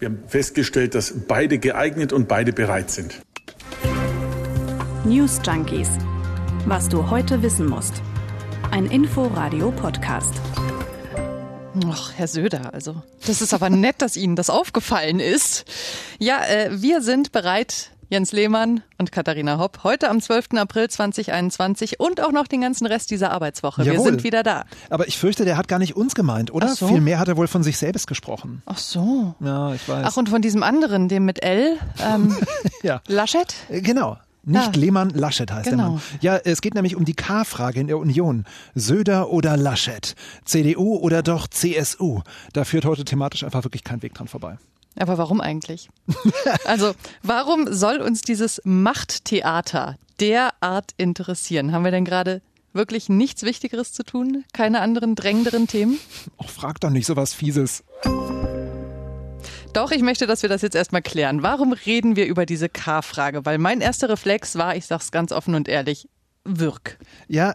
Wir haben festgestellt, dass beide geeignet und beide bereit sind. News Junkies. Was du heute wissen musst. Ein Info-Radio-Podcast. Ach, Herr Söder, also das ist aber nett, dass Ihnen das aufgefallen ist. Ja, äh, wir sind bereit, Jens Lehmann und Katharina Hopp, heute am 12. April 2021 und auch noch den ganzen Rest dieser Arbeitswoche. Jawohl. Wir sind wieder da. Aber ich fürchte, der hat gar nicht uns gemeint, oder? Ach so. Vielmehr hat er wohl von sich selbst gesprochen. Ach so. Ja, ich weiß. Ach, und von diesem anderen, dem mit L, ähm, ja. Laschet? Äh, Genau. Nicht Ja. Lehmann, Laschet heißt Genau. der Mann. Ja, es geht nämlich um die K-Frage in der Union. Söder oder Laschet? CDU oder doch CSU? Da führt heute thematisch einfach wirklich kein Weg dran vorbei. Aber warum eigentlich? Also, warum soll uns dieses Machttheater derart interessieren? Haben wir denn gerade wirklich nichts Wichtigeres zu tun? Keine anderen drängenderen Themen? Och, frag doch nicht so was Fieses. Doch, ich möchte, dass wir das jetzt erstmal klären. Warum reden wir über diese K-Frage? Weil mein erster Reflex war, ich sag's ganz offen und ehrlich, Wirk. Ja,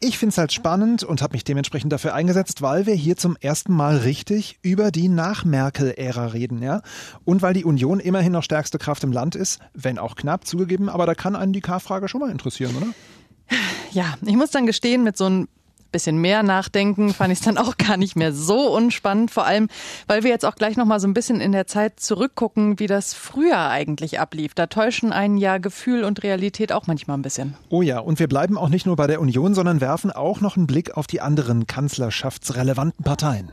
ich find's halt spannend und habe mich dementsprechend dafür eingesetzt, weil wir hier zum ersten Mal richtig über die Nach-Merkel-Ära reden, ja. Und weil die Union immerhin noch stärkste Kraft im Land ist, wenn auch knapp zugegeben, aber da kann einen die K-Frage schon mal interessieren, oder? Ja, ich muss dann gestehen, mit so ein bisschen mehr nachdenken fand ich es dann auch gar nicht mehr so unspannend. Vor allem, weil wir jetzt auch gleich nochmal so ein bisschen in der Zeit zurückgucken, wie das früher eigentlich ablief. Da täuschen einen ja Gefühl und Realität auch manchmal ein bisschen. Oh ja, und wir bleiben auch nicht nur bei der Union, sondern werfen auch noch einen Blick auf die anderen kanzlerschaftsrelevanten Parteien.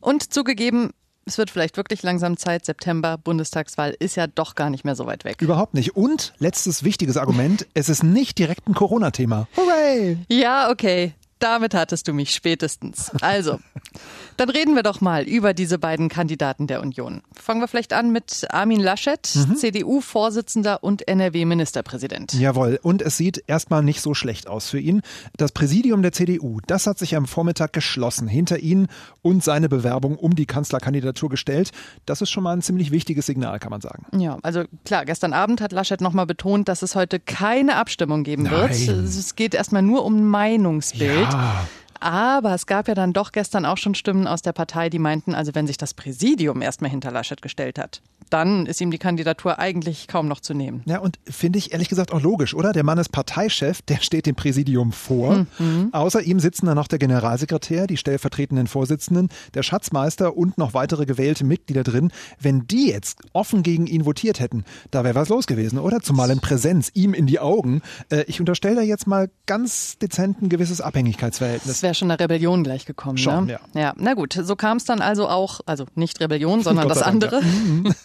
Und zugegeben, es wird vielleicht wirklich langsam Zeit. September, Bundestagswahl ist ja doch gar nicht mehr so weit weg. Überhaupt nicht. Und letztes wichtiges Argument, es ist nicht direkt ein Corona-Thema. Hooray! Ja, okay. Damit hattest du mich spätestens. Also, dann reden wir doch mal über diese beiden Kandidaten der Union. Fangen wir vielleicht an mit Armin Laschet, CDU-Vorsitzender und NRW-Ministerpräsident. Jawohl, und es sieht erstmal nicht so schlecht aus für ihn. Das Präsidium der CDU, das hat sich am Vormittag geschlossen hinter ihn und seine Bewerbung um die Kanzlerkandidatur gestellt. Das ist schon mal ein ziemlich wichtiges Signal, kann man sagen. Ja, also klar, gestern Abend hat Laschet nochmal betont, dass es heute keine Abstimmung geben wird. Nein. Es geht erstmal nur um Meinungsbild. Ja. Aber es gab ja dann doch gestern auch schon Stimmen aus der Partei, die meinten, also wenn sich das Präsidium erstmal hinter Laschet gestellt hat, dann ist ihm die Kandidatur eigentlich kaum noch zu nehmen. Ja, und finde ich ehrlich gesagt auch logisch, oder? Der Mann ist Parteichef, der steht dem Präsidium vor. Außer ihm sitzen dann noch der Generalsekretär, die stellvertretenden Vorsitzenden, der Schatzmeister und noch weitere gewählte Mitglieder drin. Wenn die jetzt offen gegen ihn votiert hätten, da wäre was los gewesen, oder? Zumal in Präsenz, ihm in die Augen. Äh, ich unterstelle da jetzt mal ganz dezent ein gewisses Abhängigkeitsverhältnis. Wäre schon eine Rebellion gleich gekommen. Schon, ne? ja. ja. Na gut, so kam es dann also auch, also nicht Rebellion, sondern das Dank, andere.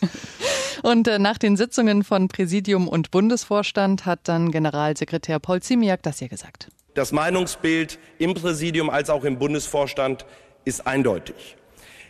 Und äh, nach den Sitzungen von Präsidium und Bundesvorstand hat dann Generalsekretär Paul Ziemiak das hier gesagt. Das Meinungsbild im Präsidium als auch im Bundesvorstand ist eindeutig.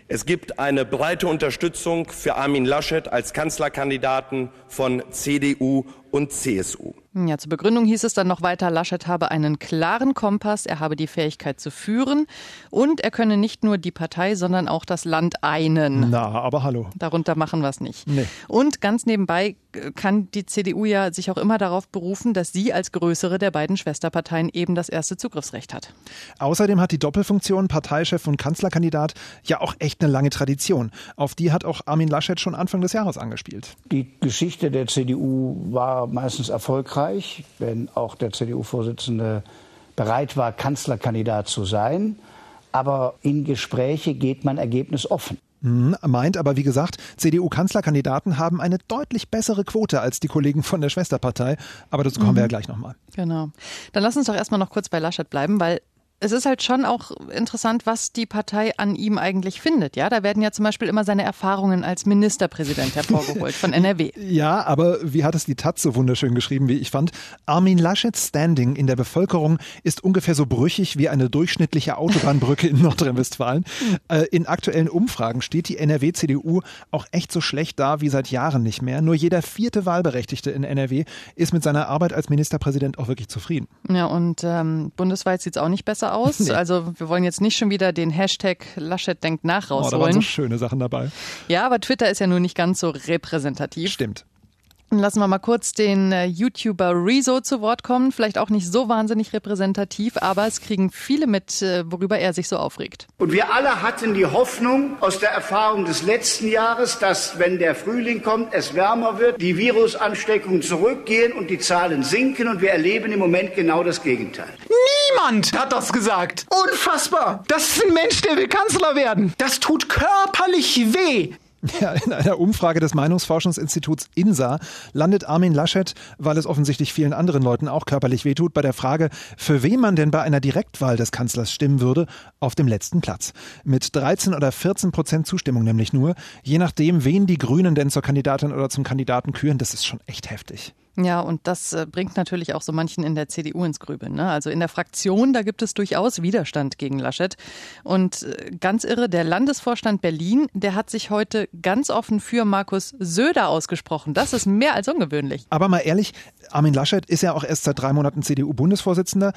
Es gibt eine breite Unterstützung für Armin Laschet als Kanzlerkandidaten von CDU und CSU. Ja, zur Begründung hieß es dann noch weiter, Laschet habe einen klaren Kompass, er habe die Fähigkeit zu führen und er könne nicht nur die Partei, sondern auch das Land einen. Na, aber hallo. Darunter machen wir es nicht. Nee. Und ganz nebenbei äh, kann die CDU ja sich auch immer darauf berufen, dass sie als größere der beiden Schwesterparteien eben das erste Zugriffsrecht hat. Außerdem hat die Doppelfunktion Parteichef und Kanzlerkandidat ja auch echt eine lange Tradition. Auf die hat auch Armin Laschet schon Anfang des Jahres angespielt. Die Geschichte der CDU war meistens erfolgreich, wenn auch der CDU-Vorsitzende bereit war, Kanzlerkandidat zu sein. Aber in Gespräche geht man ergebnisoffen. Hm, meint aber, wie gesagt, CDU-Kanzlerkandidaten haben eine deutlich bessere Quote als die Kollegen von der Schwesterpartei. Aber dazu kommen wir ja gleich nochmal. Genau. Dann lass uns doch erstmal noch kurz bei Laschet bleiben, weil es ist halt schon auch interessant, was die Partei an ihm eigentlich findet. Ja, da werden ja zum Beispiel immer seine Erfahrungen als Ministerpräsident hervorgeholt von NRW. Ja, aber wie hat es die Taz so wunderschön geschrieben, wie ich fand? Armin Laschets Standing in der Bevölkerung ist ungefähr so brüchig wie eine durchschnittliche Autobahnbrücke in Nordrhein-Westfalen. Äh, In aktuellen Umfragen steht die NRW-CDU auch echt so schlecht da wie seit Jahren nicht mehr. Nur jeder vierte Wahlberechtigte in NRW ist mit seiner Arbeit als Ministerpräsident auch wirklich zufrieden. Ja, und ähm, bundesweit sieht es auch nicht besser aus. Nee. Also wir wollen jetzt nicht schon wieder den Hashtag Laschet denkt nach Oh, da waren rausholen. so schöne Sachen dabei. ja, aber Twitter ist ja nun nicht ganz so repräsentativ. Stimmt. Lassen wir mal kurz den äh, YouTuber Rezo zu Wort kommen. Vielleicht auch nicht so wahnsinnig repräsentativ, aber es kriegen viele mit, äh, worüber er sich so aufregt. Und wir alle hatten die Hoffnung aus der Erfahrung des letzten Jahres, dass wenn der Frühling kommt, es wärmer wird, die Virusansteckungen zurückgehen und die Zahlen sinken. Und wir erleben im Moment genau das Gegenteil. Niemand hat das gesagt. Unfassbar. Das ist ein Mensch, der will Kanzler werden. Das tut körperlich weh. Ja, in einer Umfrage des Meinungsforschungsinstituts INSA landet Armin Laschet, weil es offensichtlich vielen anderen Leuten auch körperlich wehtut, bei der Frage, für wen man denn bei einer Direktwahl des Kanzlers stimmen würde, auf dem letzten Platz. Mit 13 oder 14 Prozent Zustimmung nämlich nur, je nachdem, wen die Grünen denn zur Kandidatin oder zum Kandidaten küren, das ist schon echt heftig. Ja, und das äh, bringt natürlich auch so manchen in der CDU ins Grübeln. Ne? Also in der Fraktion, da gibt es durchaus Widerstand gegen Laschet. Und äh, ganz irre, der Landesvorstand Berlin, der hat sich heute ganz offen für Markus Söder ausgesprochen. Das ist mehr als ungewöhnlich. Aber mal ehrlich, Armin Laschet ist ja auch erst seit drei Monaten CDU-Bundesvorsitzender.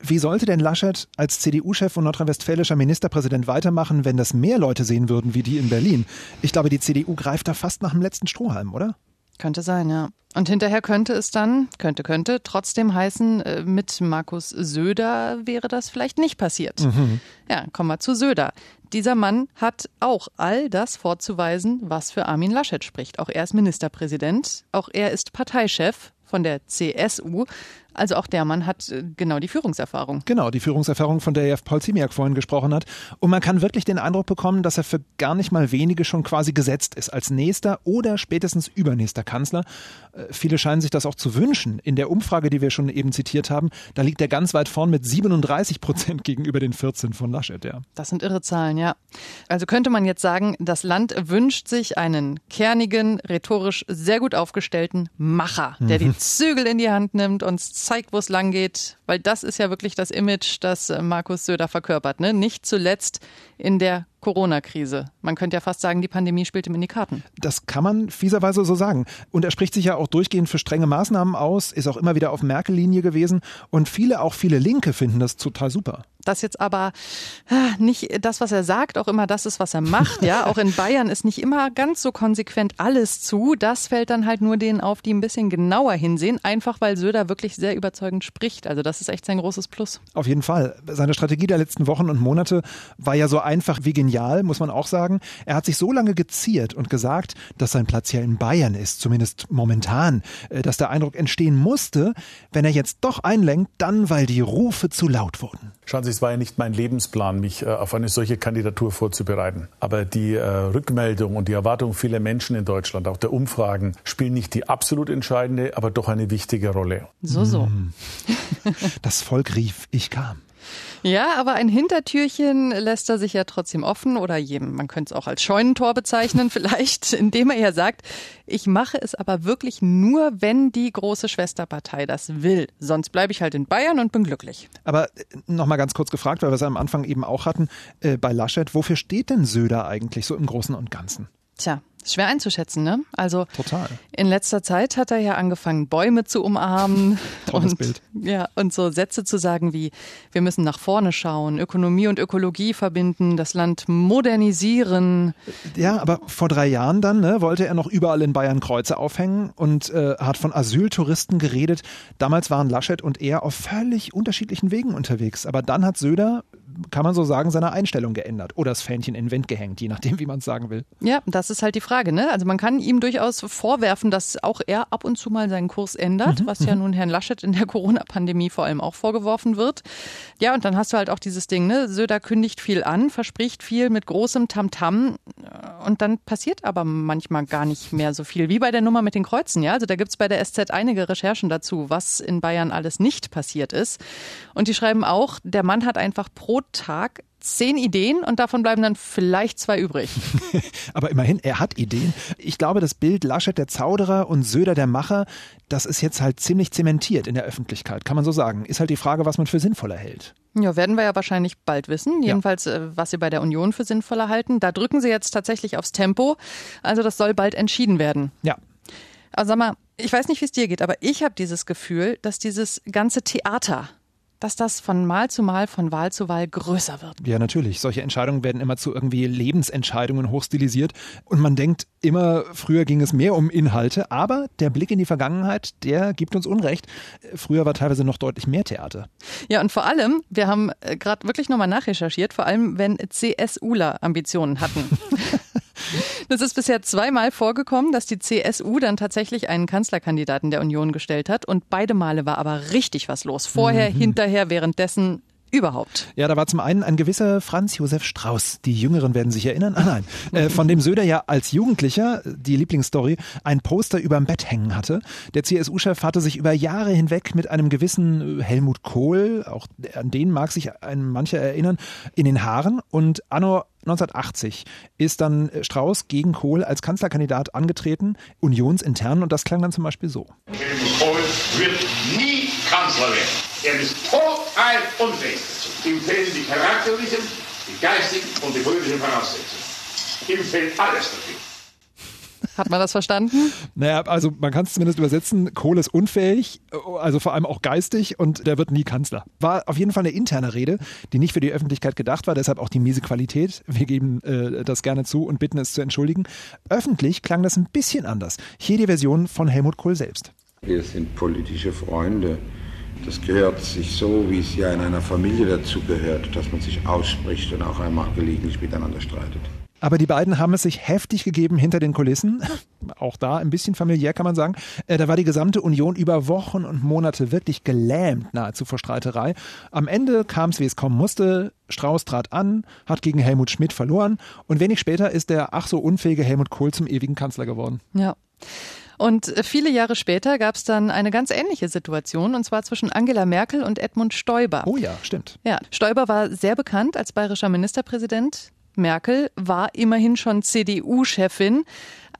Wie sollte denn Laschet als CDU-Chef und nordrhein-westfälischer Ministerpräsident weitermachen, wenn das mehr Leute sehen würden wie die in Berlin? Ich glaube, die CDU greift da fast nach dem letzten Strohhalm, oder? Könnte sein, ja. Und hinterher könnte es dann, könnte, könnte, trotzdem heißen, äh, mit Markus Söder wäre das vielleicht nicht passiert. Mhm. Ja, kommen wir zu Söder. Dieser Mann hat auch all das vorzuweisen, was für Armin Laschet spricht. Auch er ist Ministerpräsident, auch er ist Parteichef von der CSU. Also auch der Mann hat äh, genau die Führungserfahrung. Genau, die Führungserfahrung, von der ja Paul Ziemiak vorhin gesprochen hat. Und man kann wirklich den Eindruck bekommen, dass er für gar nicht mal wenige schon quasi gesetzt ist als nächster oder spätestens übernächster Kanzler. Äh, viele scheinen sich das auch zu wünschen. In der Umfrage, die wir schon eben zitiert haben, da liegt er ganz weit vorn mit 37 Prozent gegenüber den 14 von Laschet. Ja. Das sind irre Zahlen, ja. Also könnte man jetzt sagen, das Land wünscht sich einen kernigen, rhetorisch sehr gut aufgestellten Macher, der die Zügel in die Hand nimmt und zeigt, wo es lang geht, weil das ist ja wirklich das Image, das äh, Markus Söder verkörpert. Ne? Nicht zuletzt in der Corona-Krise. Man könnte ja fast sagen, die Pandemie spielt ihm in die Karten. Das kann man fieserweise so sagen. Und er spricht sich ja auch durchgehend für strenge Maßnahmen aus, ist auch immer wieder auf Merkel-Linie gewesen. Und viele, auch viele Linke, finden das total super. Das jetzt aber ah, nicht das, was er sagt, auch immer das ist, was er macht. Ja, auch in Bayern ist nicht immer ganz so konsequent alles zu. Das fällt dann halt nur denen auf, die ein bisschen genauer hinsehen, einfach weil Söder wirklich sehr überzeugend spricht. Also das ist echt sein großes Plus. Auf jeden Fall. Seine Strategie der letzten Wochen und Monate war ja so einfach wie genial, muss man auch sagen. Er hat sich so lange geziert und gesagt, dass sein Platz ja in Bayern ist, zumindest momentan, äh, dass der Eindruck entstehen musste, wenn er jetzt doch einlenkt, dann weil die Rufe zu laut wurden. Schauen Sie, es war ja nicht mein Lebensplan, mich äh, auf eine solche Kandidatur vorzubereiten. Aber die äh, Rückmeldung und die Erwartung vieler Menschen in Deutschland, auch der Umfragen, spielen nicht die absolut entscheidende, aber doch eine wichtige Rolle. So, so. Hm. Das Volk rief, ich kam. Ja, aber ein Hintertürchen lässt er sich ja trotzdem offen oder jedem, man könnte es auch als Scheunentor bezeichnen vielleicht, indem er ja sagt, ich mache es aber wirklich nur, wenn die große Schwesterpartei das will. Sonst bleibe ich halt in Bayern und bin glücklich. Aber äh, nochmal ganz kurz gefragt, weil wir es am Anfang eben auch hatten, äh, bei Laschet, wofür steht denn Söder eigentlich so im Großen und Ganzen? Tja, schwer einzuschätzen, ne? Also Total. in letzter Zeit hat er ja angefangen, Bäume zu umarmen und Bild. ja und so Sätze zu sagen wie: Wir müssen nach vorne schauen, Ökonomie und Ökologie verbinden, das Land modernisieren. Ja, aber vor drei Jahren dann ne, wollte er noch überall in Bayern Kreuze aufhängen und äh, hat von Asyltouristen geredet. Damals waren Laschet und er auf völlig unterschiedlichen Wegen unterwegs. Aber dann hat Söder, kann man so sagen, seine Einstellung geändert oder das Fähnchen in den Wind gehängt, je nachdem, wie man es sagen will. Ja, das ist halt die Frage, ne? Also man kann ihm durchaus vorwerfen, dass auch er ab und zu mal seinen Kurs ändert, was ja nun Herrn Laschet in der Corona-Pandemie vor allem auch vorgeworfen wird. Ja, und dann hast du halt auch dieses Ding, ne? Söder kündigt viel an, verspricht viel mit großem Tamtam und dann passiert aber manchmal gar nicht mehr so viel, wie bei der Nummer mit den Kreuzen, ja? Also da gibt's bei der SZ einige Recherchen dazu, was in Bayern alles nicht passiert ist. Und die schreiben auch, der Mann hat einfach pro Tag zehn Ideen und davon bleiben dann vielleicht zwei übrig. Aber immerhin, er hat Ideen. Ich glaube, das Bild Laschet der Zauderer und Söder der Macher, das ist jetzt halt ziemlich zementiert in der Öffentlichkeit, kann man so sagen. Ist halt die Frage, was man für sinnvoller hält. Ja, werden wir ja wahrscheinlich bald wissen. Jedenfalls, äh, was Sie bei der Union für sinnvoller halten. Da drücken Sie jetzt tatsächlich aufs Tempo. Also das soll bald entschieden werden. Ja. Also sag mal, ich weiß nicht, wie es dir geht, aber ich habe dieses Gefühl, dass dieses ganze Theater dass das von Mal zu Mal, von Wahl zu Wahl größer wird. Ja, natürlich. Solche Entscheidungen werden immer zu irgendwie Lebensentscheidungen hochstilisiert. Und man denkt immer, früher ging es mehr um Inhalte. Aber der Blick in die Vergangenheit, der gibt uns Unrecht. Früher war teilweise noch deutlich mehr Theater. Ja, und vor allem, wir haben äh, gerade wirklich nochmal nachrecherchiert, vor allem wenn CSUler Ambitionen hatten. Das ist bisher zweimal vorgekommen, dass die CSU dann tatsächlich einen Kanzlerkandidaten der Union gestellt hat. Und beide Male war aber richtig was los. Vorher, mhm. hinterher, währenddessen überhaupt. Ja, da war zum einen ein gewisser Franz Josef Strauß. Die Jüngeren werden sich erinnern. Ah nein, äh, von dem Söder ja als Jugendlicher, die Lieblingsstory, ein Poster überm Bett hängen hatte. Der CSU-Chef hatte sich über Jahre hinweg mit einem gewissen Helmut Kohl, auch an den mag sich ein mancher erinnern, in den Haaren. Und anno 1980 ist dann Strauß gegen Kohl als Kanzlerkandidat angetreten, unionsintern, und das klang dann zum Beispiel so. Kohl wird nie Kanzler werden. Er ist total unfähig. Ihm fehlen die charakterlichen, die geistigen und die politischen Voraussetzungen. Ihm fehlt alles dafür. Hat man das verstanden? Naja, also man kann es zumindest übersetzen, Kohl ist unfähig, also vor allem auch geistig und der wird nie Kanzler. War auf jeden Fall eine interne Rede, die nicht für die Öffentlichkeit gedacht war, deshalb auch die miese Qualität. Wir geben äh, das gerne zu und bitten es zu entschuldigen. Öffentlich klang das ein bisschen anders. Hier die Version von Helmut Kohl selbst. Wir sind politische Freunde. Das gehört sich so, wie es ja in einer Familie dazu gehört, dass man sich ausspricht und auch einmal gelegentlich miteinander streitet. Aber die beiden haben es sich heftig gegeben hinter den Kulissen. Auch da ein bisschen familiär kann man sagen. Äh, da war die gesamte Union über Wochen und Monate wirklich gelähmt nahezu vor Streiterei. Am Ende kam es, wie es kommen musste. Strauß trat an, hat gegen Helmut Schmidt verloren und wenig später ist der ach so unfähige Helmut Kohl zum ewigen Kanzler geworden. Ja. Und viele Jahre später gab es dann eine ganz ähnliche Situation, und zwar zwischen Angela Merkel und Edmund Stoiber. Oh ja, stimmt. Ja, Stoiber war sehr bekannt als bayerischer Ministerpräsident. Merkel war immerhin schon CDU-Chefin.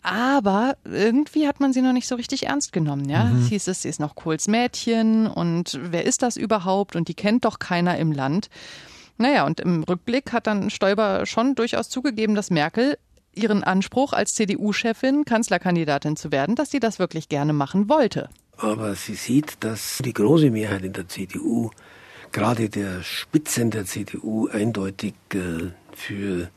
Aber irgendwie hat man sie noch nicht so richtig ernst genommen. Ja? Mhm. Es hieß es, sie ist noch Kohls Mädchen und wer ist das überhaupt? Und die kennt doch keiner im Land. Naja, und im Rückblick hat dann Stoiber schon durchaus zugegeben, dass Merkel ihren Anspruch als CDU-Chefin Kanzlerkandidatin zu werden, dass sie das wirklich gerne machen wollte. Aber sie sieht, dass die große Mehrheit in der CDU, gerade der Spitzen der CDU, eindeutig äh, für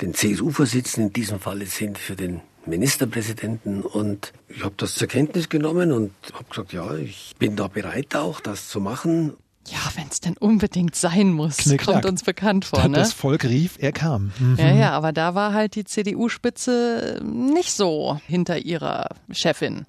den CSU-Vorsitzenden in diesem Falle sind, für den Ministerpräsidenten. Und ich habe das zur Kenntnis genommen und habe gesagt, ja, ich bin da bereit auch, das zu machen. Ja, wenn es denn unbedingt sein muss, Knick, kommt uns bekannt vor. Ne? Das Volk rief, er kam. Mhm. Ja, ja, aber da war halt die CDU-Spitze nicht so hinter ihrer Chefin.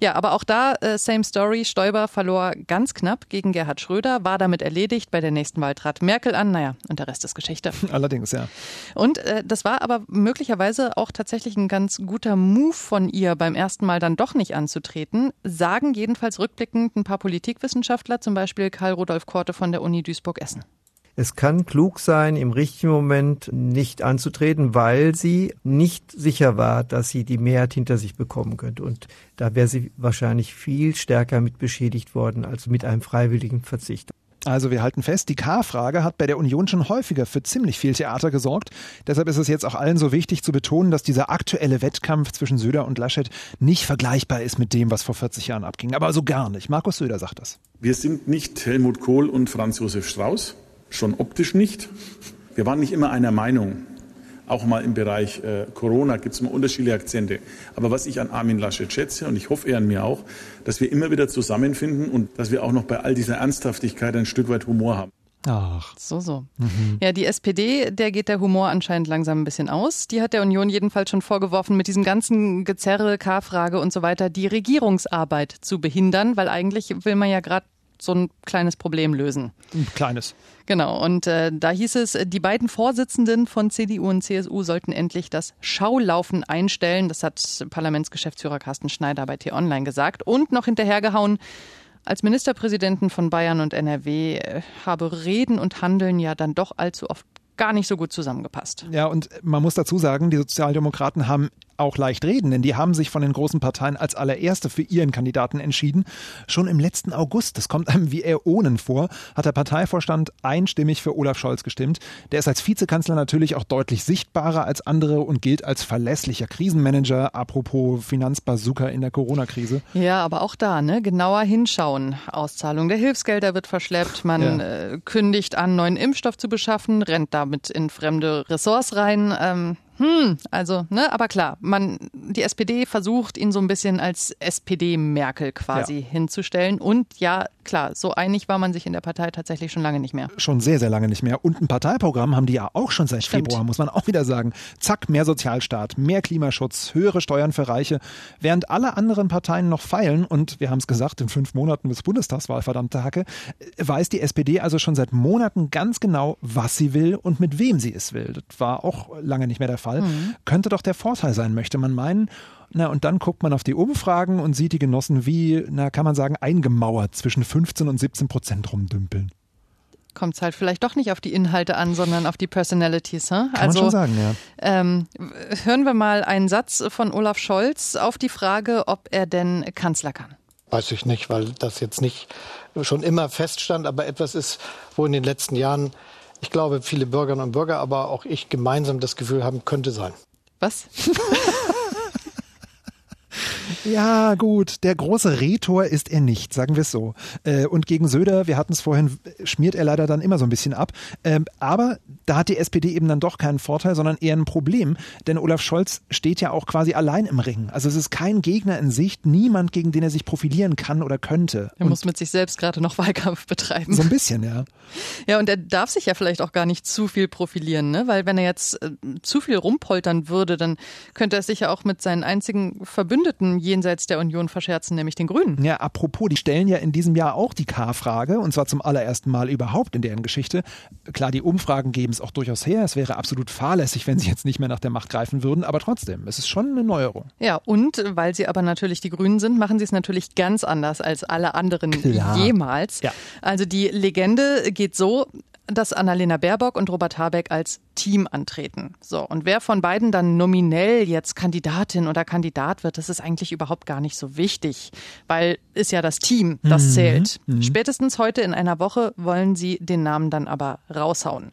Ja, aber auch da, äh, same story. Stoiber verlor ganz knapp gegen Gerhard Schröder, war damit erledigt. Bei der nächsten Wahl trat Merkel an. Naja, und der Rest ist Geschichte. Allerdings, ja. Und äh, das war aber möglicherweise auch tatsächlich ein ganz guter Move von ihr, beim ersten Mal dann doch nicht anzutreten. Sagen jedenfalls rückblickend ein paar Politikwissenschaftler, zum Beispiel Karl Rudolf Korte von der Uni Duisburg-Essen. Es kann klug sein, im richtigen Moment nicht anzutreten, weil sie nicht sicher war, dass sie die Mehrheit hinter sich bekommen könnte. Und da wäre sie wahrscheinlich viel stärker mit beschädigt worden als mit einem freiwilligen Verzicht. Also wir halten fest, die K-Frage hat bei der Union schon häufiger für ziemlich viel Theater gesorgt. Deshalb ist es jetzt auch allen so wichtig zu betonen, dass dieser aktuelle Wettkampf zwischen Söder und Laschet nicht vergleichbar ist mit dem, was vor 40 Jahren abging. Aber so gar nicht. Markus Söder sagt das. Wir sind nicht Helmut Kohl und Franz Josef Strauß schon optisch nicht. Wir waren nicht immer einer Meinung. Auch mal im Bereich äh, Corona gibt es immer unterschiedliche Akzente. Aber was ich an Armin Laschet schätze, und ich hoffe er an mir auch, dass wir immer wieder zusammenfinden und dass wir auch noch bei all dieser Ernsthaftigkeit ein Stück weit Humor haben. Ach. So, so. Mhm. Ja, die SPD, der geht der Humor anscheinend langsam ein bisschen aus. Die hat der Union jedenfalls schon vorgeworfen, mit diesem ganzen Gezerre, K-Frage und so weiter, die Regierungsarbeit zu behindern, weil eigentlich will man ja gerade so ein kleines Problem lösen. Ein kleines. Genau. Und äh, da hieß es, die beiden Vorsitzenden von CDU und CSU sollten endlich das Schaulaufen einstellen. Das hat Parlamentsgeschäftsführer Carsten Schneider bei T-Online gesagt. Und noch hinterhergehauen, als Ministerpräsidenten von Bayern und NRW äh, habe Reden und Handeln ja dann doch allzu oft gar nicht so gut zusammengepasst. Ja, und man muss dazu sagen, die Sozialdemokraten haben auch leicht reden, denn die haben sich von den großen Parteien als allererste für ihren Kandidaten entschieden. Schon im letzten August, das kommt einem wie Äonen vor, hat der Parteivorstand einstimmig für Olaf Scholz gestimmt. Der ist als Vizekanzler natürlich auch deutlich sichtbarer als andere und gilt als verlässlicher Krisenmanager, apropos Finanzbazooka in der Corona-Krise. Ja, aber auch da, ne, genauer hinschauen. Auszahlung der Hilfsgelder wird verschleppt, man ja. äh, kündigt an, neuen Impfstoff zu beschaffen, rennt damit in fremde Ressorts rein. Ähm, hm, also, ne, aber klar, man, die SPD versucht, ihn so ein bisschen als SPD-Merkel quasi ja. hinzustellen. Und ja, klar, so einig war man sich in der Partei tatsächlich schon lange nicht mehr. Schon sehr, sehr lange nicht mehr. Und ein Parteiprogramm haben die ja auch schon seit Stimmt. Februar, muss man auch wieder sagen. Zack, mehr Sozialstaat, mehr Klimaschutz, höhere Steuern für Reiche. Während alle anderen Parteien noch feilen, und wir haben es gesagt, in fünf Monaten bis Bundestagswahl, verdammte Hacke, weiß die SPD also schon seit Monaten ganz genau, was sie will und mit wem sie es will. Das war auch lange nicht mehr der Fall. Fall, mhm. könnte doch der Vorteil sein, möchte man meinen. Na, und dann guckt man auf die Umfragen und sieht die Genossen wie, na, kann man sagen, eingemauert zwischen 15 und 17 Prozent rumdümpeln kommt es halt vielleicht doch nicht auf die Inhalte an, sondern auf die Personalities. Huh? Kann also, man schon sagen, ja. Ähm, hören wir mal einen Satz von Olaf Scholz auf die Frage, ob er denn Kanzler kann. Weiß ich nicht, weil das jetzt nicht schon immer feststand, aber etwas ist, wo in den letzten Jahren ich glaube, viele Bürgerinnen und Bürger, aber auch ich gemeinsam das Gefühl haben, könnte sein. Was? Ja, gut, der große Rhetor ist er nicht, sagen wir es so. Äh, und gegen Söder, wir hatten es vorhin, schmiert er leider dann immer so ein bisschen ab. Ähm, aber da hat die SPD eben dann doch keinen Vorteil, sondern eher ein Problem. Denn Olaf Scholz steht ja auch quasi allein im Ring. Also es ist kein Gegner in Sicht, niemand, gegen den er sich profilieren kann oder könnte. Er und muss mit sich selbst gerade noch Wahlkampf betreiben. So ein bisschen, ja. Ja, und er darf sich ja vielleicht auch gar nicht zu viel profilieren, ne? Weil wenn er jetzt äh, zu viel rumpoltern würde, dann könnte er sich ja auch mit seinen einzigen Verbündeten jenseits der Union verscherzen, nämlich den Grünen. Ja, apropos, die stellen ja in diesem Jahr auch die K-Frage und zwar zum allerersten Mal überhaupt in deren Geschichte. Klar, die Umfragen geben es auch durchaus her. Es wäre absolut fahrlässig, wenn sie jetzt nicht mehr nach der Macht greifen würden, aber trotzdem, es ist schon eine Neuerung. Ja, und weil sie aber natürlich die Grünen sind, machen sie es natürlich ganz anders als alle anderen Klar. jemals. Ja. Also die Legende geht so, dass Annalena Baerbock und Robert Habeck als Team antreten. So, und wer von beiden dann nominell jetzt Kandidatin oder Kandidat wird, das ist eigentlich überhaupt gar nicht so wichtig, weil ist ja das Team, das mhm. zählt. Mhm. Spätestens heute in einer Woche wollen sie den Namen dann aber raushauen.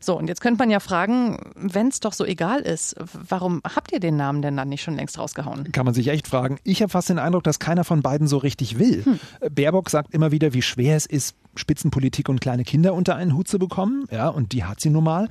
So, und jetzt könnte man ja fragen, wenn es doch so egal ist, warum habt ihr den Namen denn dann nicht schon längst rausgehauen? Kann man sich echt fragen. Ich habe fast den Eindruck, dass keiner von beiden so richtig will. Hm. Baerbock sagt immer wieder, wie schwer es ist, Spitzenpolitik und kleine Kinder unter einen Hut zu bekommen. Ja, und die hat sie nun mal.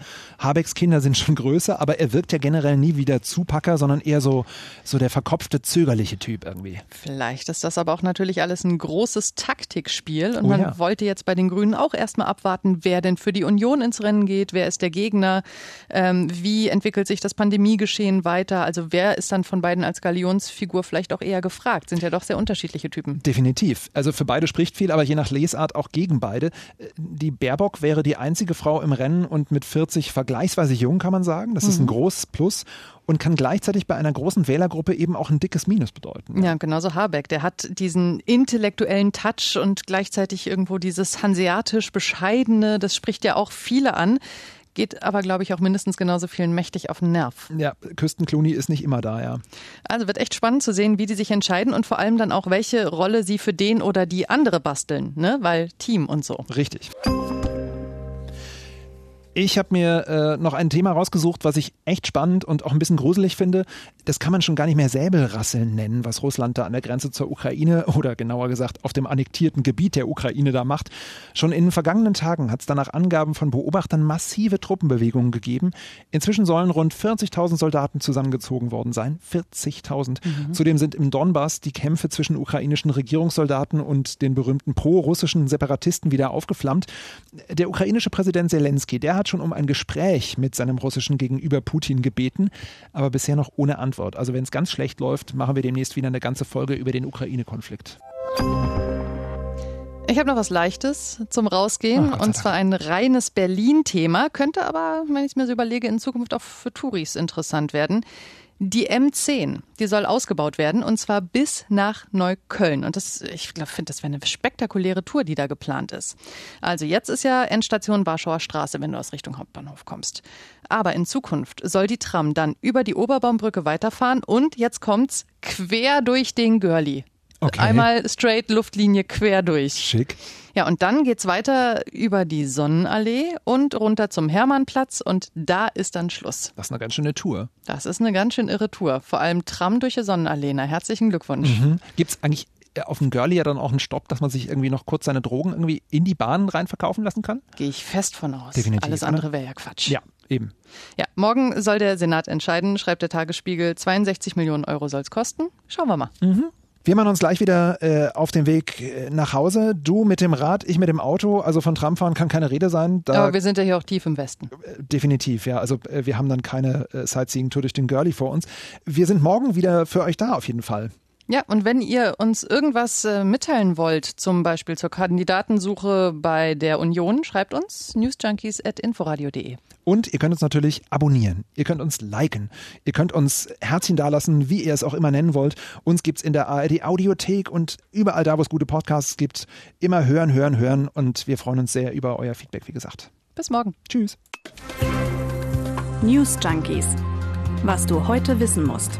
Habecks Kinder sind schon größer, aber er wirkt ja generell nie wie der Zupacker, sondern eher so, so der verkopfte, zögerliche Typ irgendwie. Vielleicht ist das aber auch natürlich alles ein großes Taktikspiel und oh, man ja. wollte jetzt bei den Grünen auch erstmal abwarten, wer denn für die Union ins Rennen geht, wer ist der Gegner, ähm, wie entwickelt sich das Pandemiegeschehen weiter, also wer ist dann von beiden als Galionsfigur vielleicht auch eher gefragt, sind ja doch sehr unterschiedliche Typen. Definitiv. Also für beide spricht viel, aber je nach Lesart auch gegen beide. Die Baerbock wäre die einzige Frau im Rennen und mit 40 vergleichsweise jung, kann man sagen. Das mhm. ist ein mhm. großes Plus und kann gleichzeitig bei einer großen Wählergruppe eben auch ein dickes Minus bedeuten. Ja, genauso Habeck. Der hat diesen intellektuellen Touch und gleichzeitig irgendwo dieses hanseatisch bescheidene, das spricht ja auch viele an geht aber, glaube ich, auch mindestens genauso vielen mächtig auf den Nerv. Ja, Küsten Clooney ist nicht immer da, ja. Also wird echt spannend zu sehen, wie die sich entscheiden und vor allem dann auch, welche Rolle sie für den oder die andere basteln, ne? Weil Team und so. Richtig. Ich habe mir äh, noch ein Thema rausgesucht, was ich echt spannend und auch ein bisschen gruselig finde. Das kann man schon gar nicht mehr Säbelrasseln nennen, was Russland da an der Grenze zur Ukraine oder genauer gesagt auf dem annektierten Gebiet der Ukraine da macht. Schon in den vergangenen Tagen hat es danach Angaben von Beobachtern massive Truppenbewegungen gegeben. Inzwischen sollen rund 40.000 Soldaten zusammengezogen worden sein. 40.000. Mhm. Zudem sind im Donbass die Kämpfe zwischen ukrainischen Regierungssoldaten und den berühmten pro-russischen Separatisten wieder aufgeflammt. Der ukrainische Präsident Zelensky, der hat hat schon um ein Gespräch mit seinem russischen Gegenüber Putin gebeten, aber bisher noch ohne Antwort. Also wenn es ganz schlecht läuft, machen wir demnächst wieder eine ganze Folge über den Ukraine-Konflikt. Ich habe noch was Leichtes zum Rausgehen Ach, und zwar ein reines Berlin-Thema, könnte aber, wenn ich es mir so überlege, in Zukunft auch für Touris interessant werden. Die M10, die soll ausgebaut werden und zwar bis nach Neukölln. Und das, ich finde, das wäre eine spektakuläre Tour, die da geplant ist. Also jetzt ist ja Endstation Warschauer Straße, wenn du aus Richtung Hauptbahnhof kommst. Aber in Zukunft soll die Tram dann über die Oberbaumbrücke weiterfahren und jetzt kommt's quer durch den Görli. Okay. Einmal straight Luftlinie quer durch. Schick. Ja, und dann geht's weiter über die Sonnenallee und runter zum Hermannplatz und da ist dann Schluss. Das ist eine ganz schöne Tour. Das ist eine ganz schön irre Tour. Vor allem Tram durch die Sonnenallee. Na, herzlichen Glückwunsch. Mhm. Gibt es eigentlich äh, auf dem Girlie ja dann auch einen Stopp, dass man sich irgendwie noch kurz seine Drogen irgendwie in die Bahnen rein verkaufen lassen kann? Gehe ich fest von aus. Definitiv, Alles andere wäre ja Quatsch. Ja, eben. Ja, morgen soll der Senat entscheiden, schreibt der Tagesspiegel. 62 Millionen Euro soll es kosten. Schauen wir mal. Wir machen uns gleich wieder äh, auf den Weg äh, nach Hause. Du mit dem Rad, ich mit dem Auto. Also von Tramfahren kann keine Rede sein. Aber wir sind ja hier auch tief im Westen. definitiv, ja. Also äh, wir haben dann keine äh, Sightseeing-Tour durch den Girlie vor uns. Wir sind morgen wieder für euch da auf jeden Fall. Ja, und wenn ihr uns irgendwas äh, mitteilen wollt, zum Beispiel zur Kandidatensuche bei der Union, schreibt uns newsjunkies.inforadio.de. Und ihr könnt uns natürlich abonnieren. Ihr könnt uns liken. Ihr könnt uns Herzchen dalassen, wie ihr es auch immer nennen wollt. Uns gibt's in der ARD Audiothek und überall da, wo es gute Podcasts gibt. Immer hören, hören, hören. Und wir freuen uns sehr über euer Feedback, wie gesagt. Bis morgen. Tschüss. News Junkies. Was du heute wissen musst.